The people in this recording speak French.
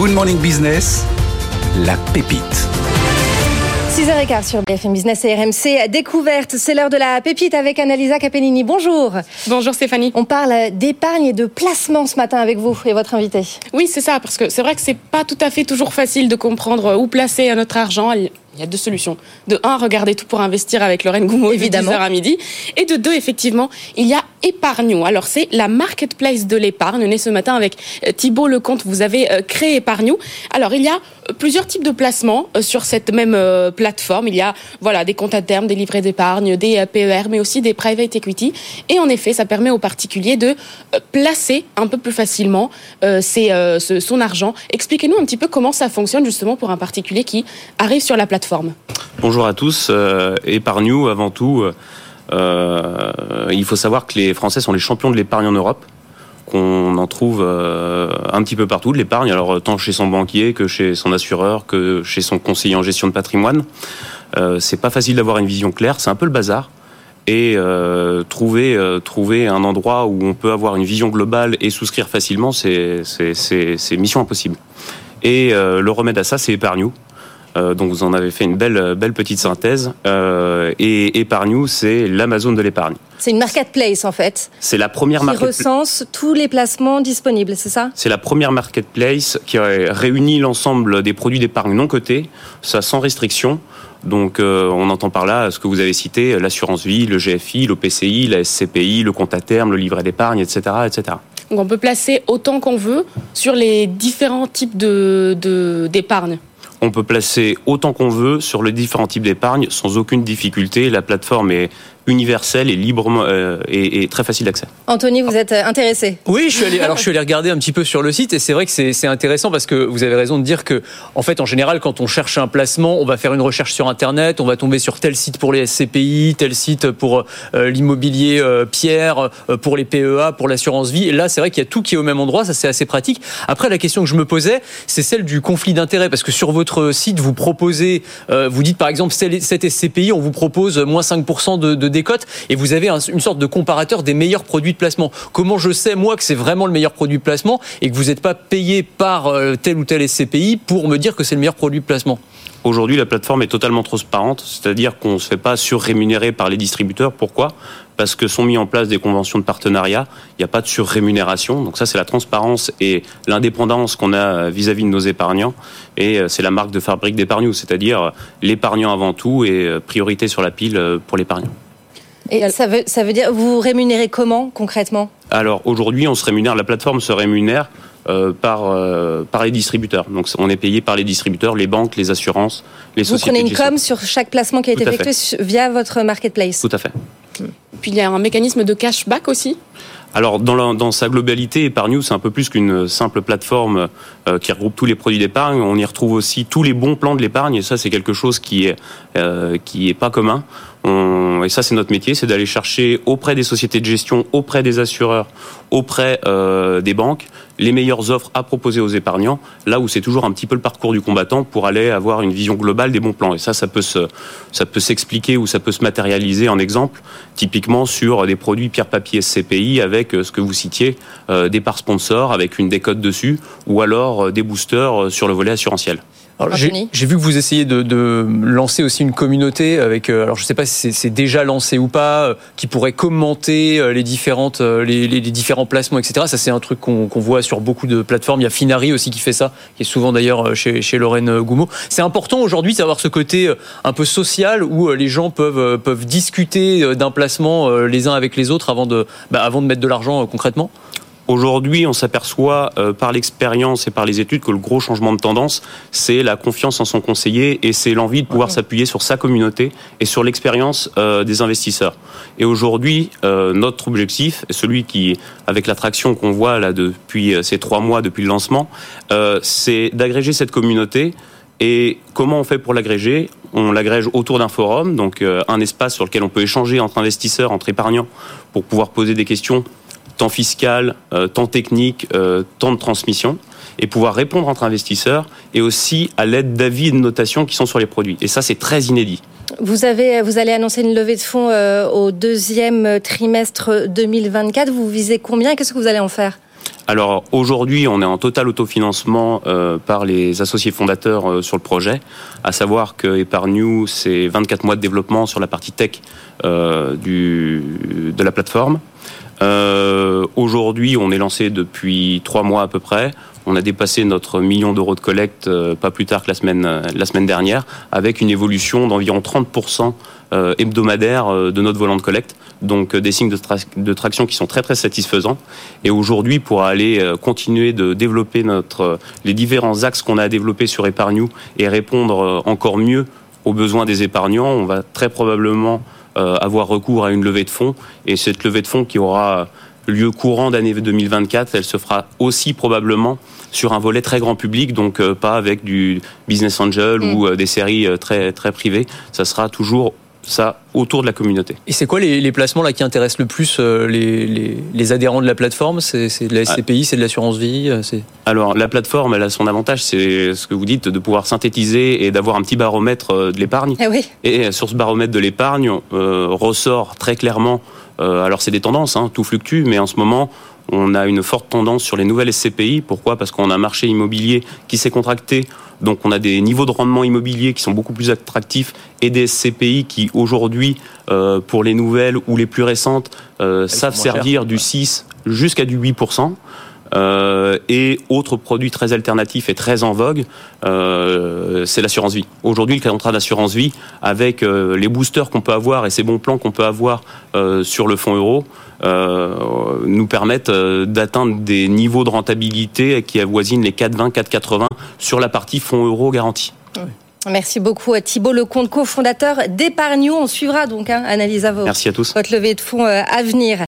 Good Morning Business, la pépite. 6h15 sur BFM Business et RMC. Découverte, c'est l'heure de la pépite avec Annalisa Capellini. Bonjour. Bonjour Stéphanie. On parle d'épargne et de placement ce matin avec vous et votre invité. Oui, c'est ça, parce que c'est vrai que c'est pas tout à fait toujours facile de comprendre où placer notre argent. Il y a deux solutions. De un, regarder tout pour investir avec Lorraine Goumeau, évidemment, de 10h à midi. Et de deux, effectivement, il y a Épargno. Alors, c'est la marketplace de l'épargne. Est ce matin avec euh, Thibault Lecomte. Vous avez euh, créé Épargno. Alors, il y a euh, plusieurs types de placements sur cette même plateforme. Il y a, voilà, des comptes à terme, des livrets d'épargne, des PER, mais aussi des private equity. Et en effet, ça permet aux particuliers de placer un peu plus facilement son argent. Expliquez-nous un petit peu comment ça fonctionne justement pour un particulier qui arrive sur la plateforme Bonjour à tous. Euh, Épargne-nous avant tout. Euh, il faut savoir que les Français sont les champions de l'épargne en Europe qu'on en trouve euh, un petit peu partout de l'épargne, alors tant chez son banquier que chez son assureur que chez son conseiller en gestion de patrimoine. c'est pas facile d'avoir une vision claire, c'est un peu le bazar. Et trouver, trouver un endroit où on peut avoir une vision globale et souscrire facilement, c'est mission impossible. Et le remède à ça, c'est Épargne-nous. Euh, donc vous en avez fait une belle, belle petite synthèse. Euh, et Épargne, c'est l'Amazon de l'épargne. C'est une marketplace en fait. C'est la première marketplace. Qui recense tous les placements disponibles, c'est ça? C'est la première marketplace qui réunit l'ensemble des produits d'épargne non cotés, ça sans restriction. Donc euh, on entend par là ce que vous avez cité, l'assurance vie, le GFI, l'OPCI, la SCPI, le compte à terme, le livret d'épargne, etc., etc. Donc on peut placer autant qu'on veut sur les différents types de d'épargne on peut placer autant qu'on veut sur les différents types d'épargne sans aucune difficulté. La plateforme est universel et librement euh, et, très facile d'accès. Anthony, vous êtes intéressé Oui, je suis allé. Alors je suis allé regarder un petit peu sur le site et c'est vrai que c'est intéressant parce que vous avez raison de dire que en fait en général quand on cherche un placement, on va faire une recherche sur internet, on va tomber sur tel site pour les SCPI, tel site pour euh, l'immobilier euh, pierre, pour les PEA, pour l'assurance vie. Et là, c'est vrai qu'il y a tout qui est au même endroit, ça c'est assez pratique. Après la question que je me posais, c'est celle du conflit d'intérêt parce que sur votre site vous proposez, vous dites par exemple cette SCPI, on vous propose moins 5% de, de décote et vous avez une sorte de comparateur des meilleurs produits de placement. Comment je sais, moi, que c'est vraiment le meilleur produit de placement et que vous n'êtes pas payé par euh, tel ou tel SCPI pour me dire que c'est le meilleur produit de placement? Aujourd'hui, la plateforme est totalement transparente, c'est-à-dire qu'on ne se fait pas surrémunérer par les distributeurs. Pourquoi? Parce que sont mis en place des conventions de partenariat, il n'y a pas de surrémunération. Donc ça, c'est la transparence et l'indépendance qu'on a vis-à-vis de nos épargnants. Et euh, c'est la marque de fabrique d'épargne, c'est-à-dire l'épargnant avant tout et euh, priorité sur la pile pour l'épargnant. Et ça veut, ça veut dire, vous rémunérez comment concrètement? Alors aujourd'hui, on se rémunère, la plateforme se rémunère euh, par, euh, par les distributeurs. Donc on est payé par les distributeurs, les banques, les assurances, les sociétés. Vous prenez une com sur chaque placement qui a été effectué via votre marketplace? Tout à fait. Puis il y a un mécanisme de cashback aussi? Alors dans, dans, sa globalité, Epargnou, c'est un peu plus qu'une simple plateforme euh, qui regroupe tous les produits d'épargne. On y retrouve aussi tous les bons plans de l'épargne, et ça c'est quelque chose qui est euh, qui est pas commun. Et ça c'est notre métier, c'est d'aller chercher auprès des sociétés de gestion, auprès des assureurs, auprès euh, des banques, les meilleures offres à proposer aux épargnants, là où c'est toujours un petit peu le parcours du combattant pour aller avoir une vision globale des bons plans. Et ça, ça peut s'expliquer ou ça peut se matérialiser en exemple, typiquement sur des produits pierre papier SCPI avec euh, ce que vous citiez, euh, des parts sponsors avec une décote dessus, ou alors des boosters sur le volet assurantiel. J'ai vu que vous essayez de, lancer aussi une communauté avec, euh, alors je ne sais pas si c'est déjà lancé ou pas, euh, qui pourrait commenter euh, les différentes, les, différents placements, etc. Ça c'est un truc qu'on voit sur beaucoup de plateformes. Il y a Finari aussi qui fait ça, qui est souvent d'ailleurs chez, chez Lorraine Goumeau. C'est important aujourd'hui d'avoir ce côté un peu social où les gens peuvent peuvent discuter d'un placement les uns avec les autres avant de bah, avant de mettre de l'argent concrètement. Aujourd'hui, on s'aperçoit euh, par l'expérience et par les études que le gros changement de tendance, c'est la confiance en son conseiller et c'est l'envie de pouvoir s'appuyer sur sa communauté et sur l'expérience euh, des investisseurs. Et aujourd'hui, euh, notre objectif, celui qui, avec l'attraction qu'on voit là depuis ces trois mois, depuis le lancement, c'est d'agréger cette communauté. Et comment on fait pour l'agréger? On l'agrège autour d'un forum, donc un espace sur lequel on peut échanger entre investisseurs, entre épargnants, pour pouvoir poser des questions temps fiscal, euh, temps technique, euh, temps de transmission, et pouvoir répondre entre investisseurs et aussi à l'aide d'avis et de notations qui sont sur les produits. Et ça, c'est très inédit. Vous, avez, vous allez annoncer une levée de fonds euh, au deuxième trimestre 2024. Vous visez combien Qu'est-ce que vous allez en faire? Alors aujourd'hui, on est en total autofinancement euh, par les associés fondateurs euh, sur le projet, à savoir que Epargnou, c'est 24 mois de développement sur la partie tech euh, du, de la plateforme. Aujourd'hui, on est lancé depuis trois mois à peu près. On a dépassé notre million d'euros de collecte pas plus tard que la semaine, la semaine dernière, avec une évolution d'environ 30% hebdomadaire de notre volant de collecte donc euh, des signes de, traction qui sont très très satisfaisants. Et aujourd'hui, pour aller euh, continuer de développer notre, euh, les différents axes qu'on a à développer sur Épargnou et répondre encore mieux aux besoins des épargnants, on va très probablement avoir recours à une levée de fonds. Et cette levée de fonds qui aura lieu courant d'année 2024, elle se fera aussi probablement sur un volet très grand public, donc pas avec du business angel mm. ou des séries très très privées. Ça sera toujours ça autour de la communauté. Et c'est quoi les, placements là qui intéressent le plus euh, les, adhérents de la plateforme? C'est de la SCPI, c'est de l'assurance vie euh, Alors la plateforme, elle a son avantage, c'est ce que vous dites, de pouvoir synthétiser et d'avoir un petit baromètre euh, de l'épargne. Ah oui. Et sur ce baromètre de l'épargne, ressort très clairement, alors c'est des tendances, hein, tout fluctue, mais en ce moment, on a une forte tendance sur les nouvelles SCPI. Pourquoi? Parce qu'on a un marché immobilier qui s'est contracté donc on a des niveaux de rendement immobilier qui sont beaucoup plus attractifs et des CPI qui aujourd'hui, euh, pour les nouvelles ou les plus récentes, euh, savent servir du 6 jusqu'à du 8%. Euh, et autre produit très alternatif et très en vogue, euh, c'est l'assurance vie. Aujourd'hui, le contrat d'assurance vie, avec euh, les boosters qu'on peut avoir et ces bons plans qu'on peut avoir euh, sur le fonds euro, nous permettent d'atteindre des niveaux de rentabilité qui avoisinent les 4,20, 4,80 sur la partie fonds euro garantie. Merci beaucoup à Thibault Lecomte, cofondateur d'Epargnou. On suivra donc, hein, Analyse à Merci à tous. votre levée de fonds à venir.